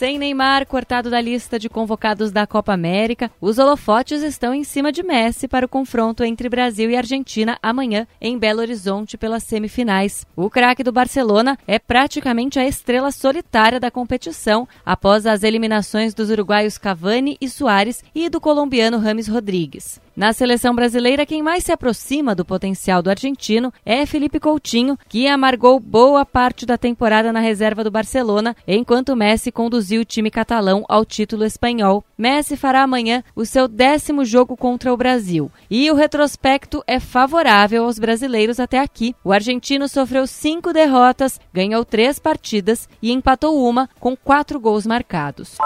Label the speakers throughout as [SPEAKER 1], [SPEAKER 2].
[SPEAKER 1] Sem Neymar cortado da lista de convocados da Copa América, os holofotes estão em cima de Messi para o confronto entre Brasil e Argentina amanhã em Belo Horizonte pelas semifinais. O craque do Barcelona é praticamente a estrela solitária da competição após as eliminações dos uruguaios Cavani e Soares e do colombiano Rames Rodrigues. Na seleção brasileira, quem mais se aproxima do potencial do argentino é Felipe Coutinho, que amargou boa parte da temporada na reserva do Barcelona, enquanto Messi conduziu o time catalão ao título espanhol. Messi fará amanhã o seu décimo jogo contra o Brasil. E o retrospecto é favorável aos brasileiros até aqui. O argentino sofreu cinco derrotas, ganhou três partidas e empatou uma com quatro gols marcados.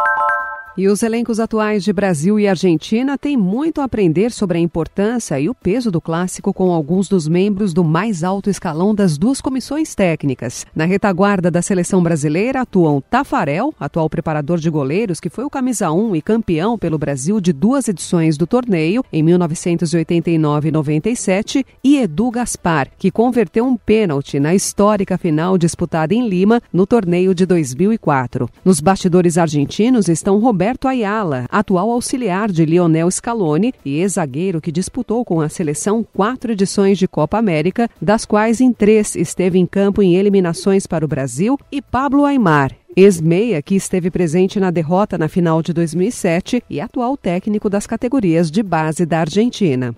[SPEAKER 2] E os elencos atuais de Brasil e Argentina têm muito a aprender sobre a importância e o peso do clássico com alguns dos membros do mais alto escalão das duas comissões técnicas. Na retaguarda da seleção brasileira atuam Tafarel, atual preparador de goleiros, que foi o camisa 1 e campeão pelo Brasil de duas edições do torneio, em 1989 e 97, e Edu Gaspar, que converteu um pênalti na histórica final disputada em Lima no torneio de 2004. Nos bastidores argentinos estão Roberto Roberto Ayala, atual auxiliar de Lionel Scaloni e ex-zagueiro que disputou com a seleção quatro edições de Copa América, das quais em três esteve em campo em eliminações para o Brasil, e Pablo Aymar, ex-meia que esteve presente na derrota na final de 2007 e atual técnico das categorias de base da Argentina.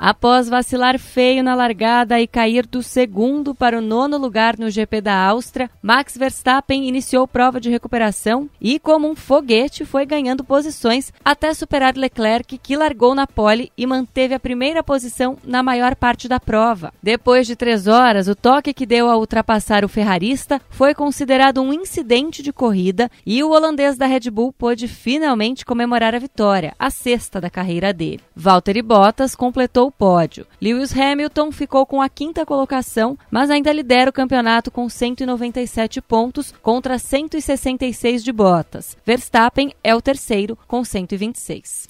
[SPEAKER 1] Após vacilar feio na largada e cair do segundo para o nono lugar no GP da Áustria, Max Verstappen iniciou prova de recuperação e, como um foguete, foi ganhando posições até superar Leclerc, que largou na pole e manteve a primeira posição na maior parte da prova. Depois de três horas, o toque que deu a ultrapassar o ferrarista foi considerado um incidente de corrida e o holandês da Red Bull pôde finalmente comemorar a vitória, a sexta da carreira dele. Valtteri Bottas completou pódio. Lewis Hamilton ficou com a quinta colocação, mas ainda lidera o campeonato com 197 pontos contra 166 de Bottas. Verstappen é o terceiro com 126.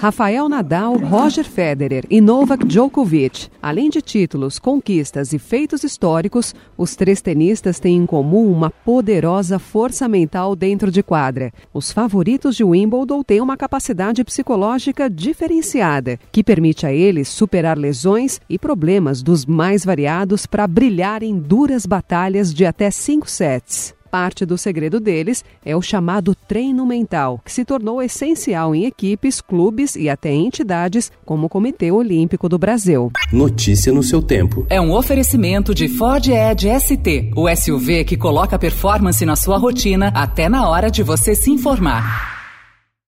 [SPEAKER 2] Rafael Nadal, Roger Federer e Novak Djokovic. Além de títulos, conquistas e feitos históricos, os três tenistas têm em comum uma poderosa força mental dentro de quadra. Os favoritos de Wimbledon têm uma capacidade psicológica diferenciada, que permite a eles superar lesões e problemas dos mais variados para brilhar em duras batalhas de até cinco sets. Parte do segredo deles é o chamado treino mental, que se tornou essencial em equipes, clubes e até entidades como o Comitê Olímpico do Brasil.
[SPEAKER 3] Notícia no seu tempo.
[SPEAKER 4] É um oferecimento de Ford Edge ST, o SUV que coloca performance na sua rotina até na hora de você se informar.